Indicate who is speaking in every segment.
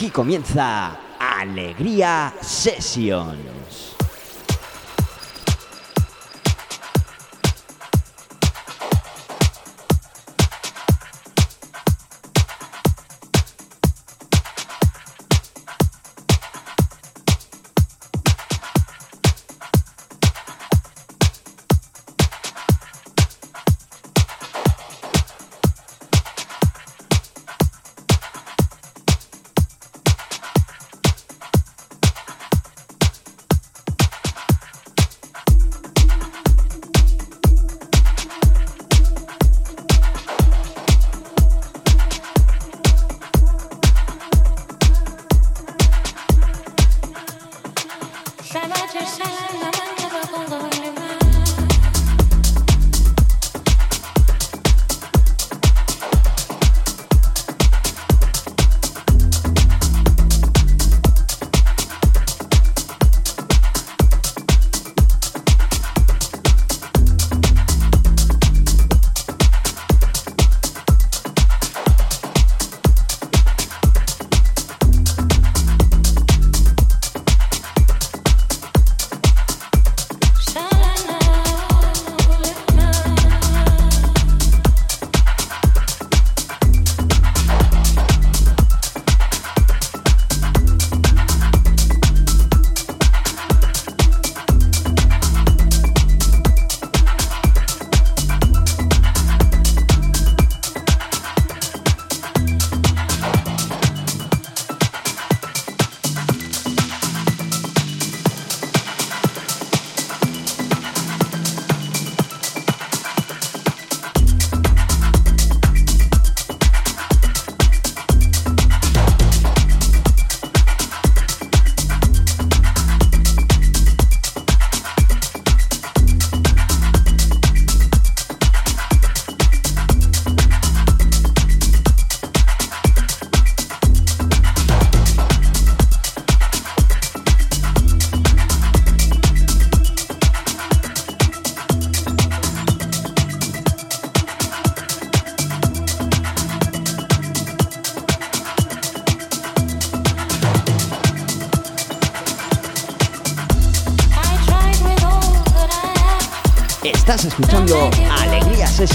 Speaker 1: Aquí comienza Alegría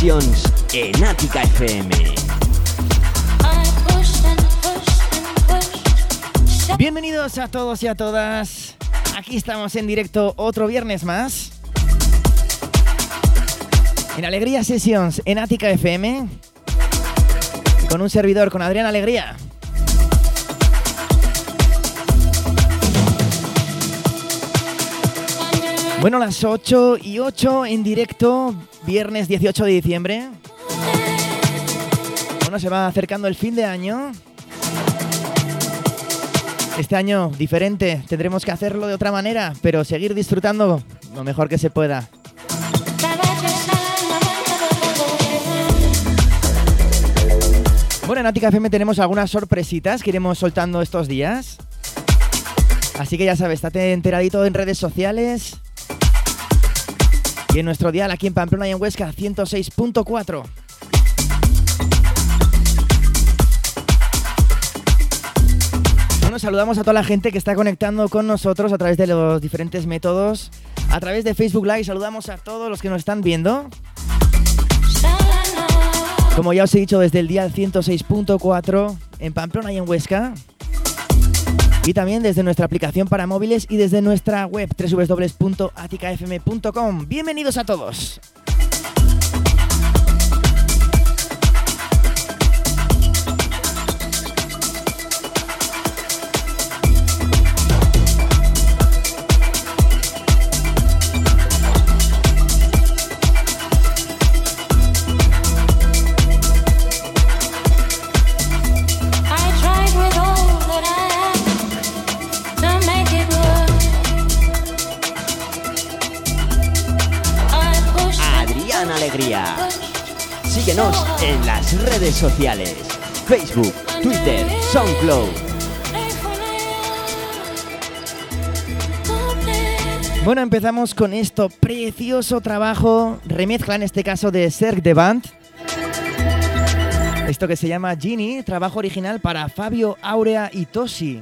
Speaker 1: En Ática FM.
Speaker 2: Bienvenidos a todos y a todas. Aquí estamos en directo otro viernes más. En Alegría Sessions en Ática FM. Con un servidor, con Adrián Alegría. Bueno, las 8 y 8 en directo, viernes 18 de diciembre. Bueno, se va acercando el fin de año. Este año diferente, tendremos que hacerlo de otra manera, pero seguir disfrutando lo mejor que se pueda. Bueno, en Ática FM tenemos algunas sorpresitas que iremos soltando estos días. Así que ya sabes, estate enteradito en redes sociales, y en nuestro dial aquí en Pamplona y en Huesca 106.4. Bueno, saludamos a toda la gente que está conectando con nosotros a través de los diferentes métodos. A través de Facebook Live saludamos a todos los que nos están viendo. Como ya os he dicho, desde el día 106.4 en Pamplona y en Huesca y también desde nuestra aplicación para móviles y desde nuestra web www.aticafm.com. Bienvenidos a todos.
Speaker 1: Síguenos en las redes sociales. Facebook, Twitter, SoundCloud.
Speaker 2: Bueno, empezamos con esto. Precioso trabajo. Remezcla en este caso de Serg de Band. Esto que se llama Genie, trabajo original para Fabio, Aurea y Tosi.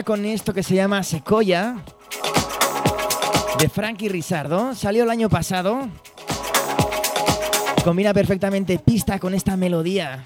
Speaker 2: Con esto que se llama Secoya. de Frankie Rizardo. Salió el año pasado. Combina perfectamente pista con esta melodía.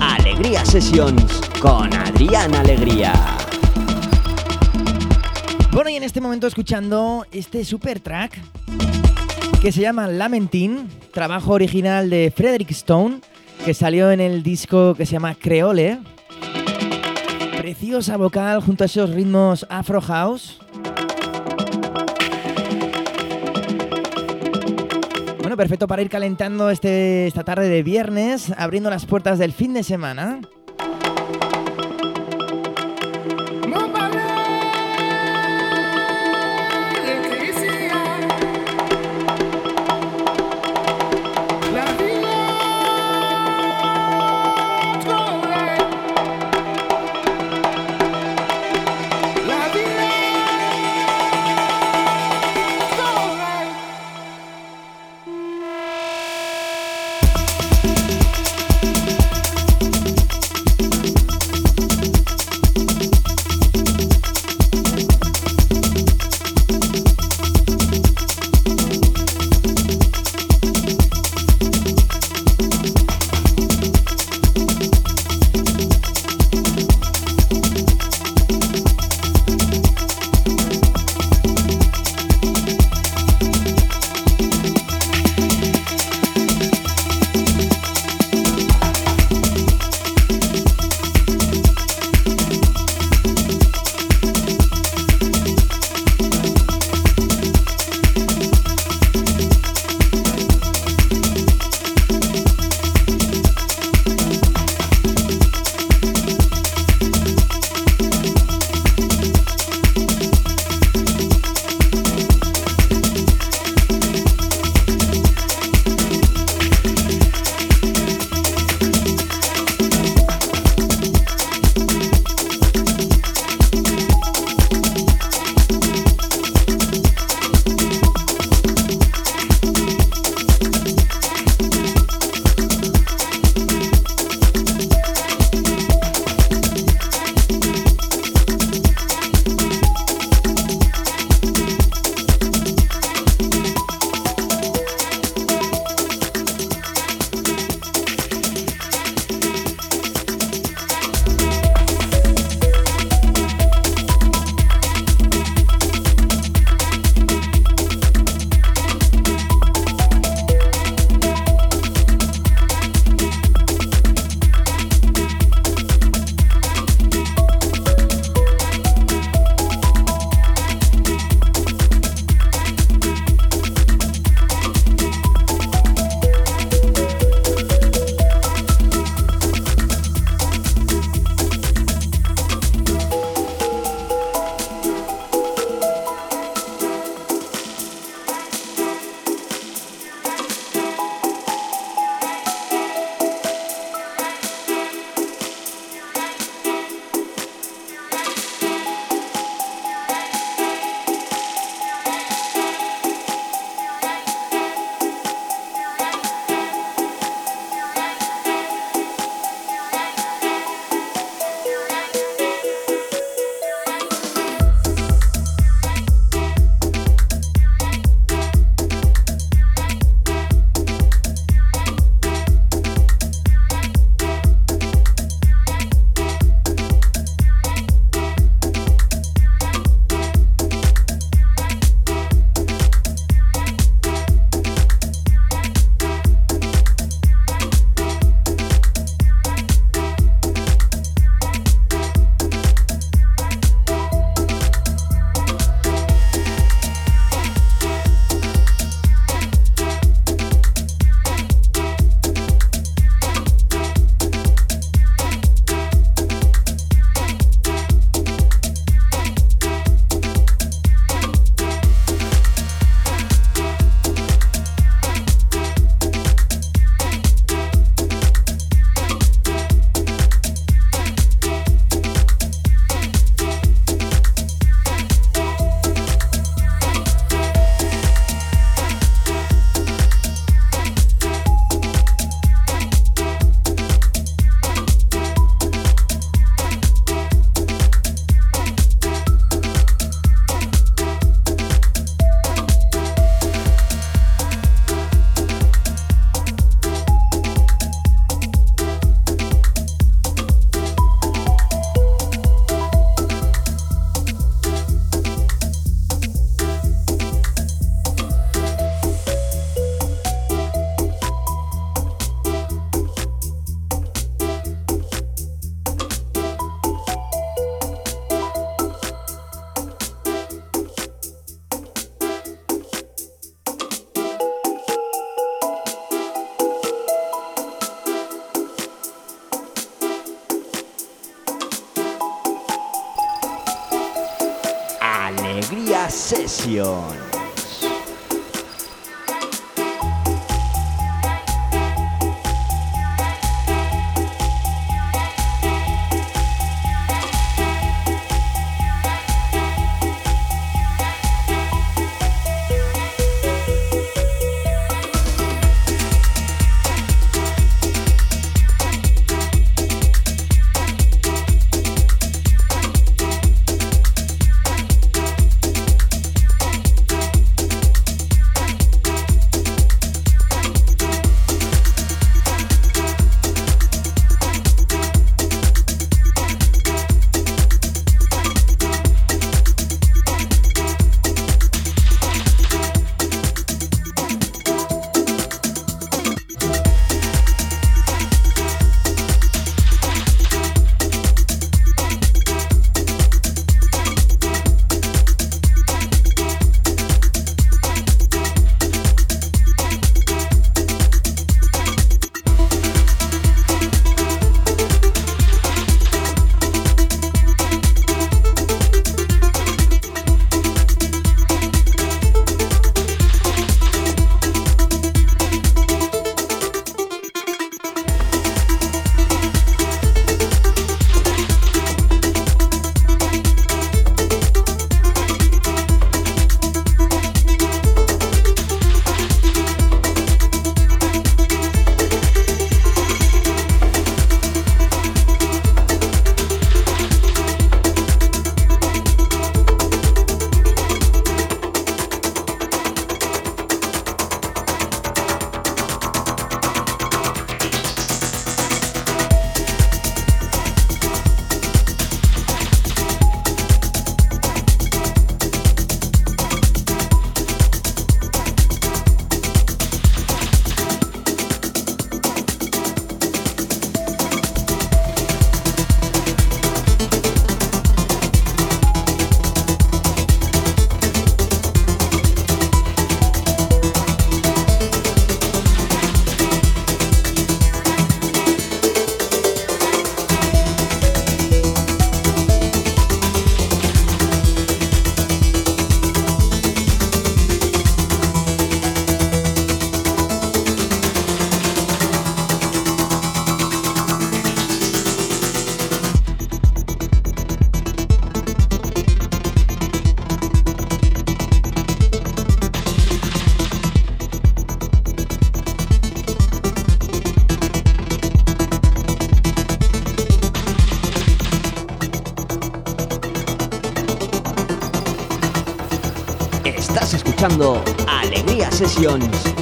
Speaker 1: Alegría Sessions con Adrián Alegría.
Speaker 2: Bueno, y en este momento escuchando este super track que se llama Lamentin, trabajo original de Frederick Stone, que salió en el disco que se llama Creole. preciosa vocal junto a esos ritmos Afro House. Perfecto para ir calentando este, esta tarde de viernes, abriendo las puertas del fin de semana.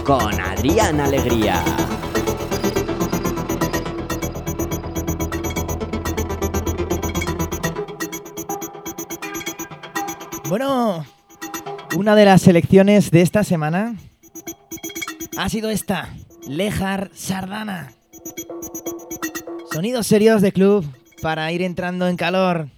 Speaker 1: Con Adrián Alegría.
Speaker 2: Bueno, una de las selecciones de esta semana ha sido esta, Lejar Sardana. Sonidos serios de club para ir entrando en calor.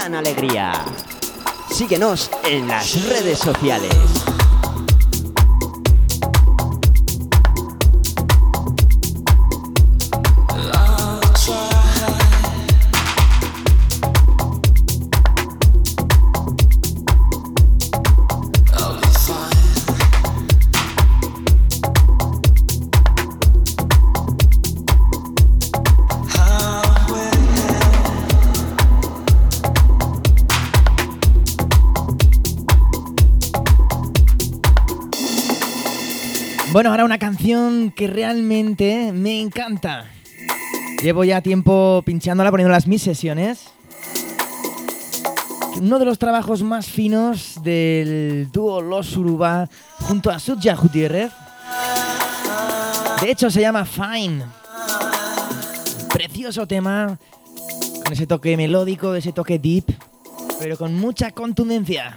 Speaker 1: Dan alegría. Síguenos en las redes sociales.
Speaker 2: Bueno, ahora una canción que realmente me encanta. Llevo ya tiempo pinchándola, poniéndola en mis sesiones. Uno de los trabajos más finos del dúo Los Uruba junto a Sudja Gutiérrez. De hecho, se llama Fine. Precioso tema, con ese toque melódico, ese toque deep, pero con mucha contundencia.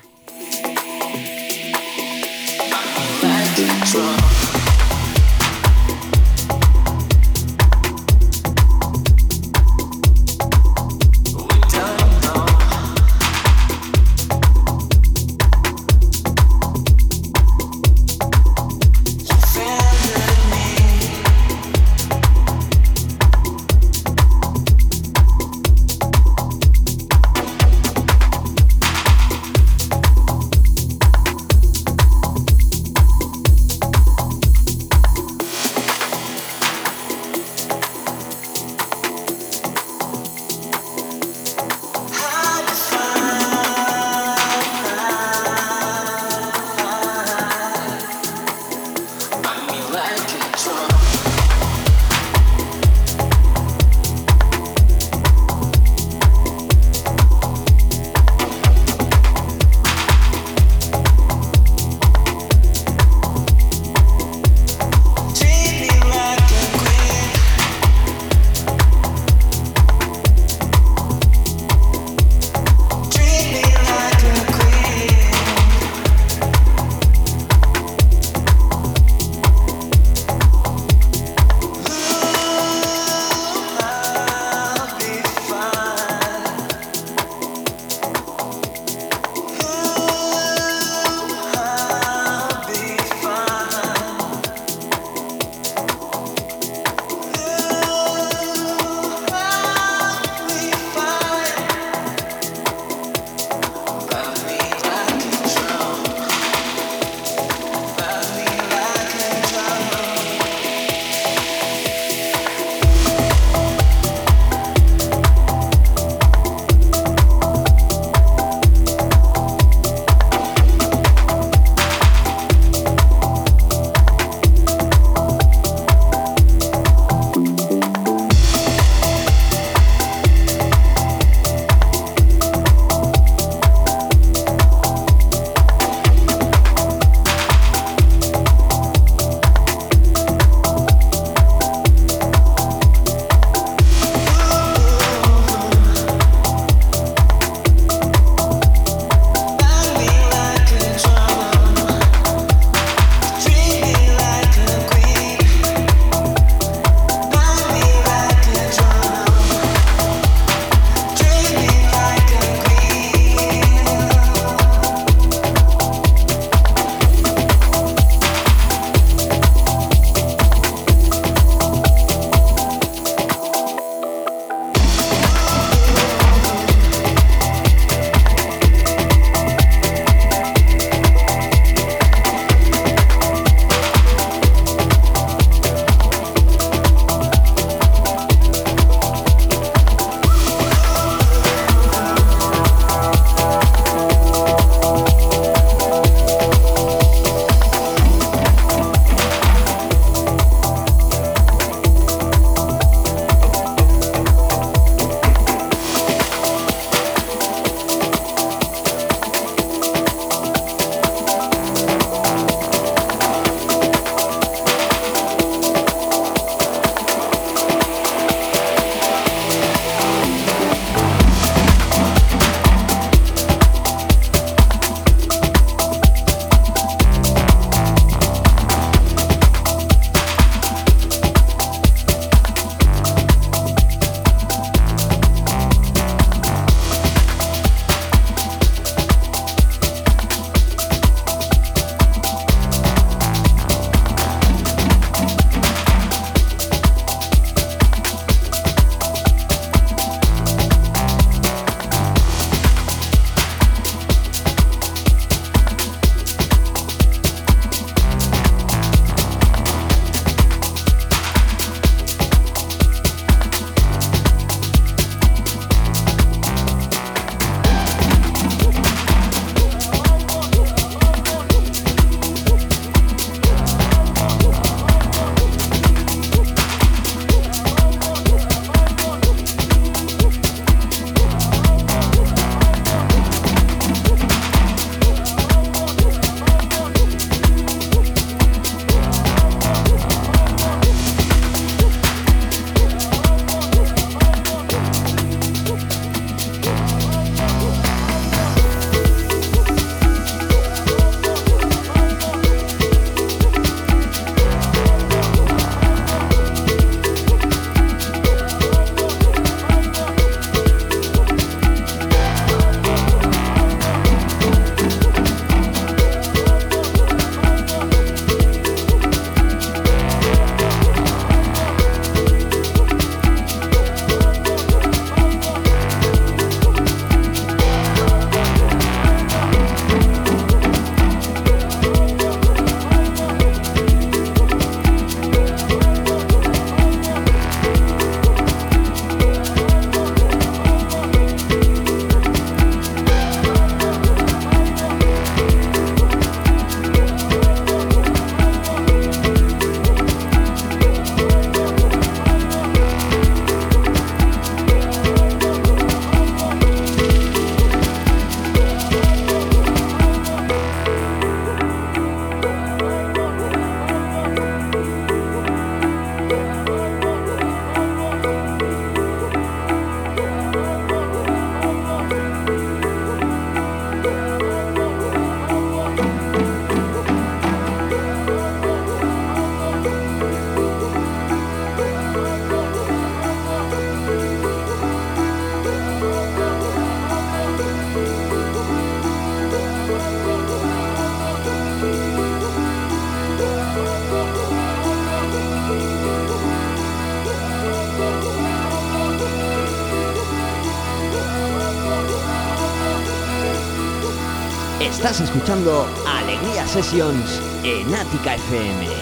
Speaker 1: Estás escuchando Alegría Sessions en Ática FM.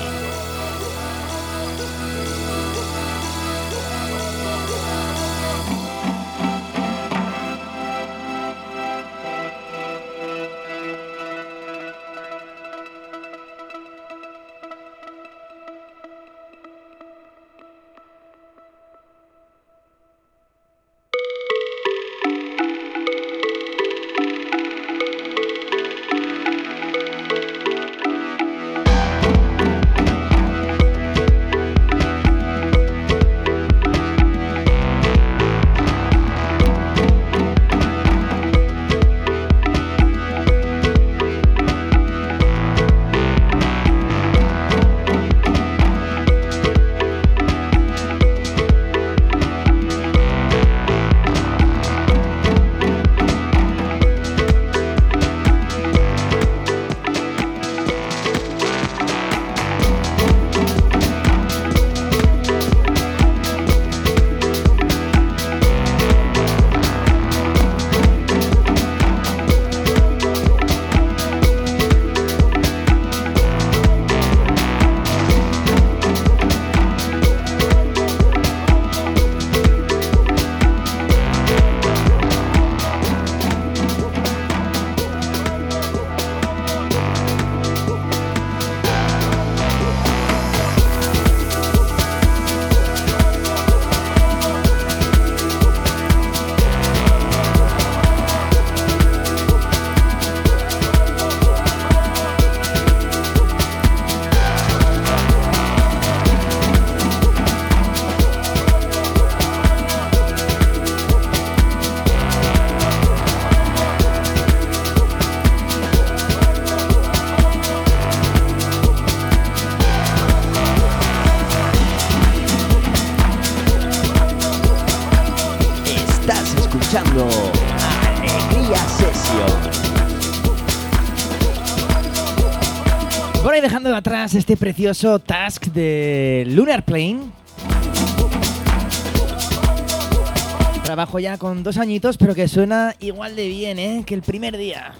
Speaker 2: Este precioso task de Lunar Plane. Trabajo ya con dos añitos, pero que suena igual de bien ¿eh? que el primer día.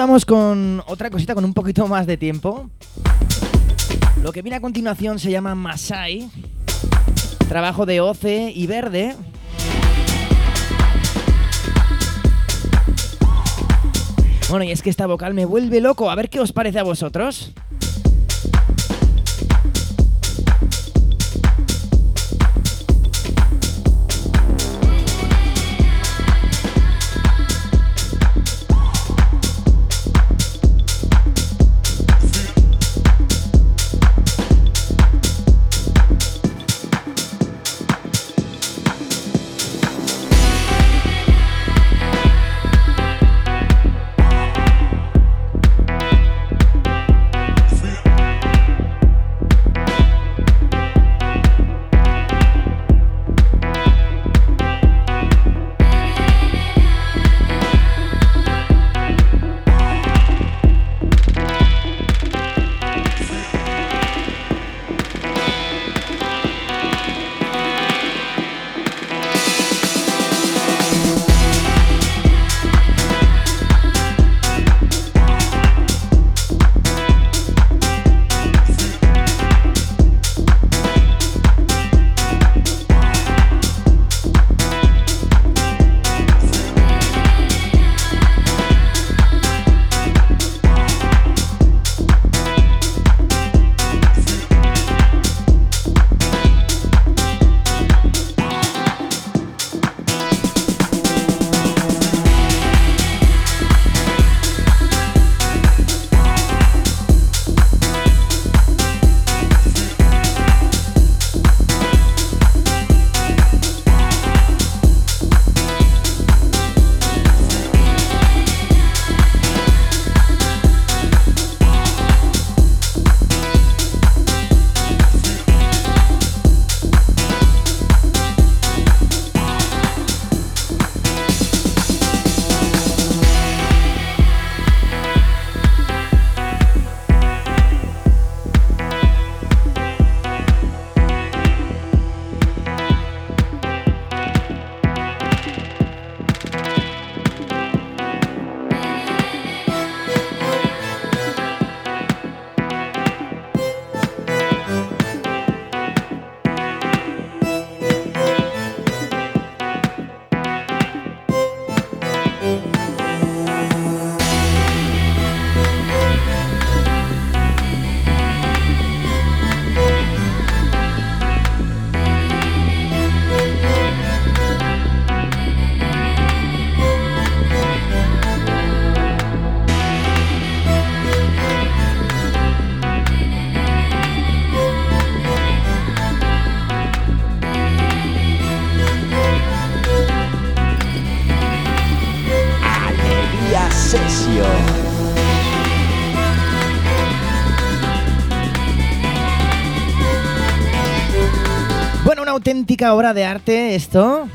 Speaker 2: Vamos con otra cosita con un poquito más de tiempo. Lo que viene a continuación se llama Masai, trabajo de Oce y Verde. Bueno, y es que esta vocal me vuelve loco, a ver qué os parece a vosotros. Auténtica obra de arte esto.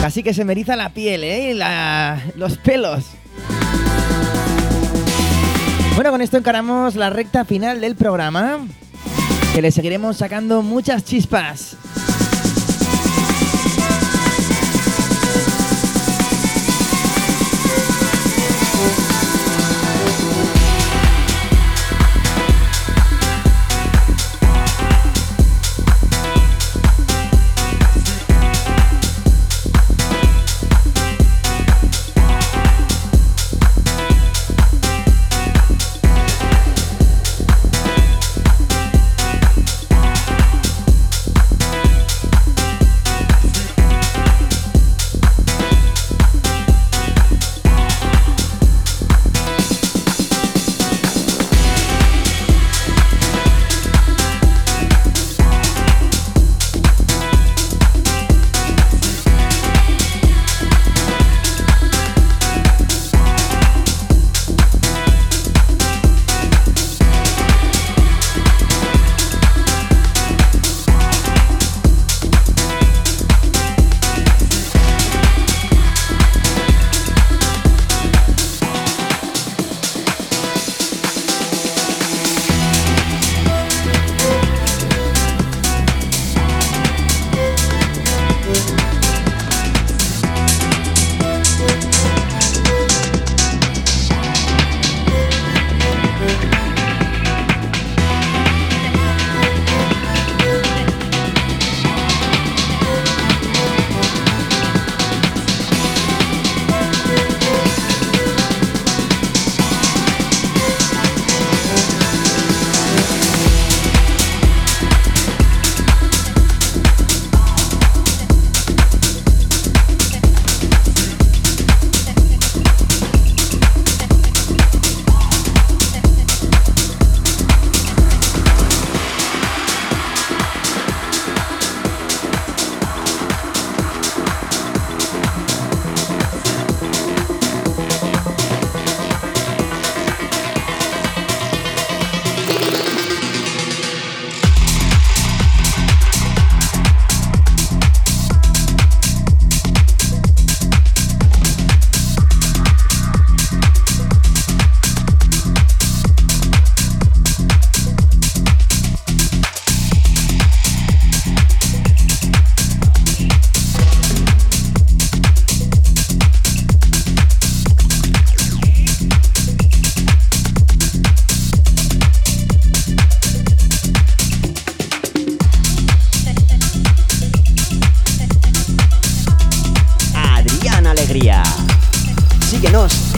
Speaker 2: Casi que se me la piel, ¿eh? La- los pelos. Bueno, con esto encaramos la recta final del programa. Que le seguiremos sacando muchas chispas.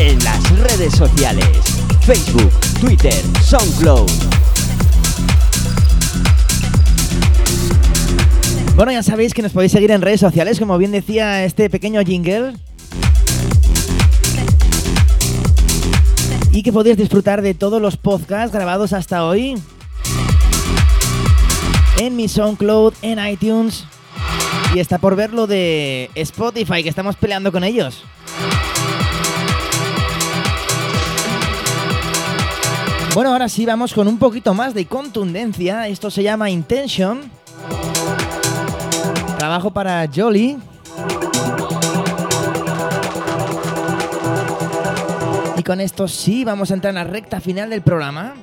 Speaker 1: En las redes sociales. Facebook, Twitter, SoundCloud.
Speaker 2: Bueno, ya sabéis que nos podéis seguir en redes sociales, como bien decía este pequeño jingle. Y que podéis disfrutar de todos los podcasts grabados hasta hoy. En mi SoundCloud, en iTunes. Y está por ver lo de Spotify, que estamos peleando con ellos. Bueno, ahora sí vamos con un poquito más de contundencia. Esto se llama Intention. Trabajo para Jolly. Y con esto sí vamos a entrar en la recta final del programa.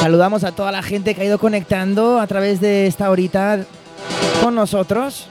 Speaker 2: Saludamos a toda la gente que ha ido conectando a través de esta horita con nosotros.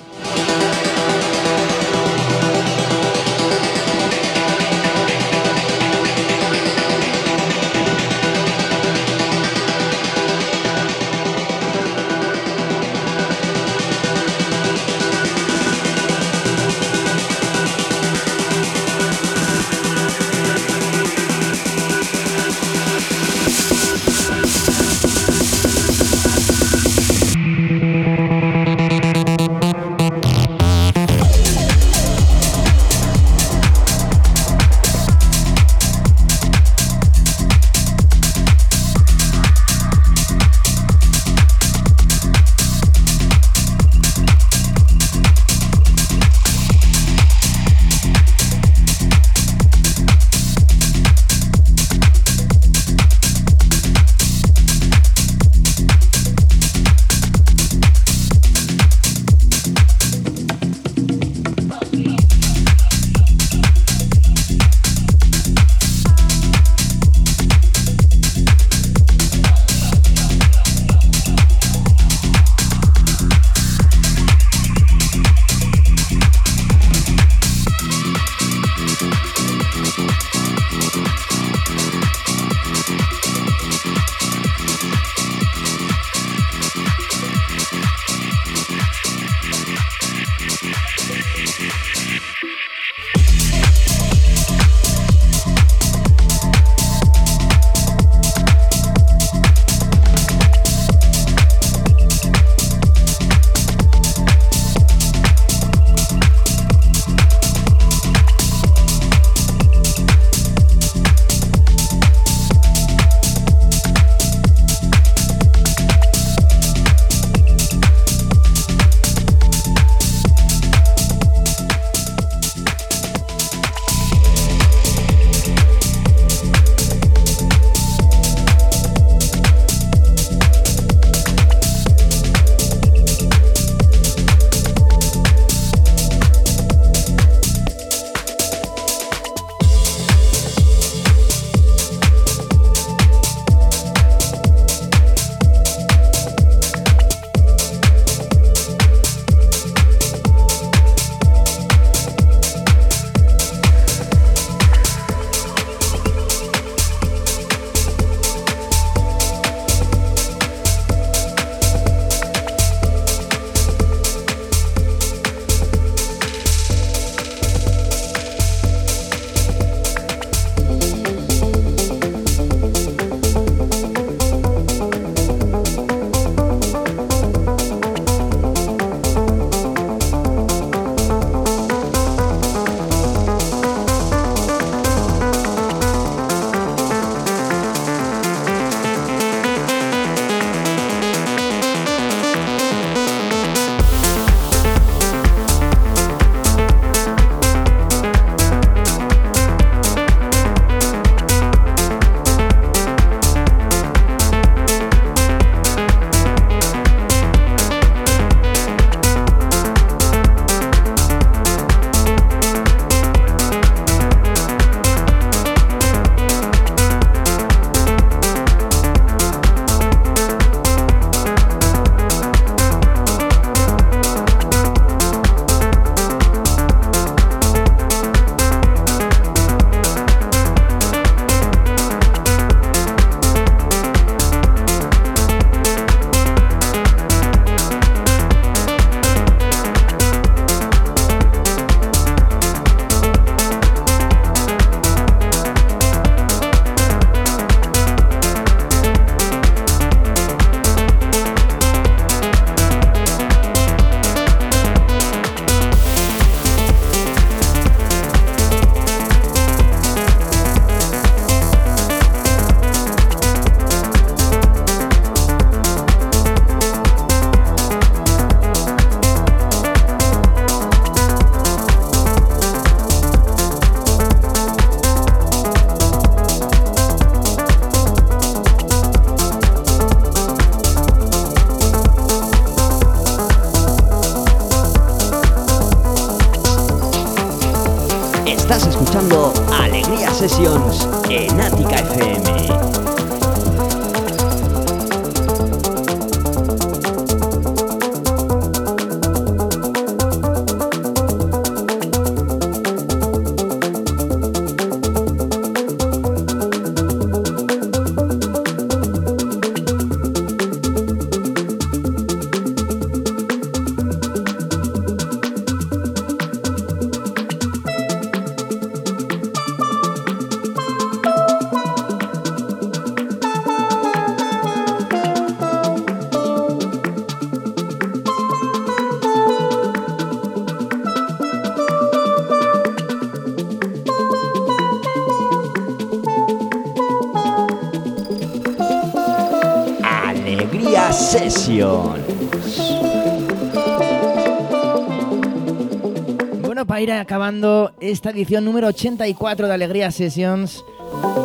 Speaker 2: Ir acabando esta edición número 84 de Alegría Sessions.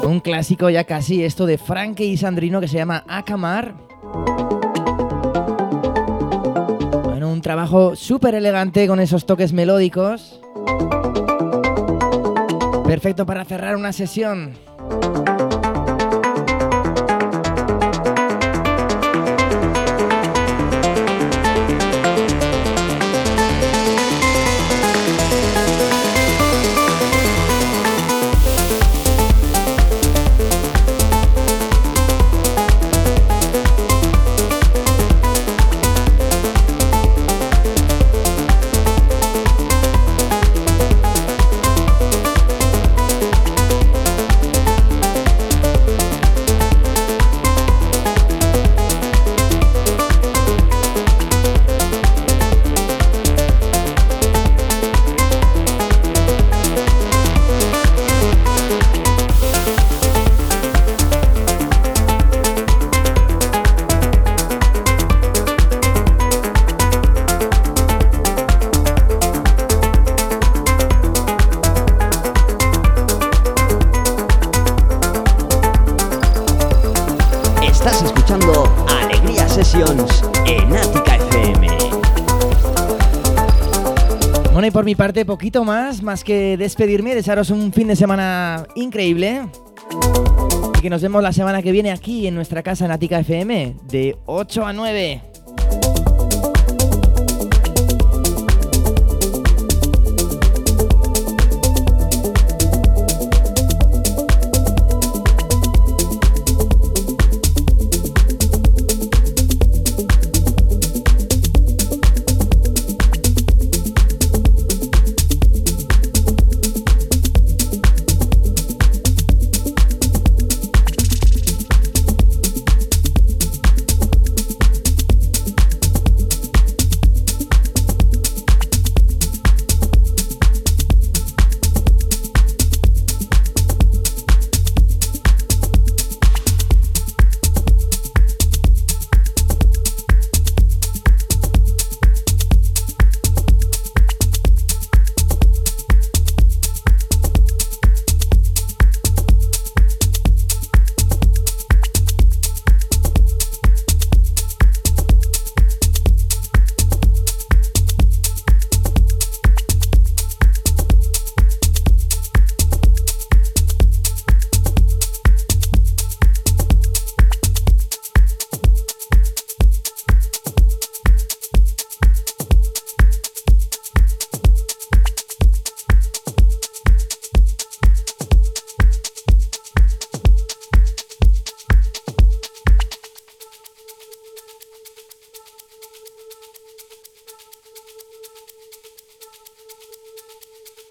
Speaker 2: Un clásico ya casi, esto de Frankie y Sandrino que se llama Akamar. Bueno, un trabajo súper elegante con esos toques melódicos. Perfecto para cerrar una sesión. Mi parte poquito más, más que despedirme, desearos un fin de semana increíble. Y que nos vemos la semana que viene aquí en nuestra casa en Atica FM, de 8 a 9.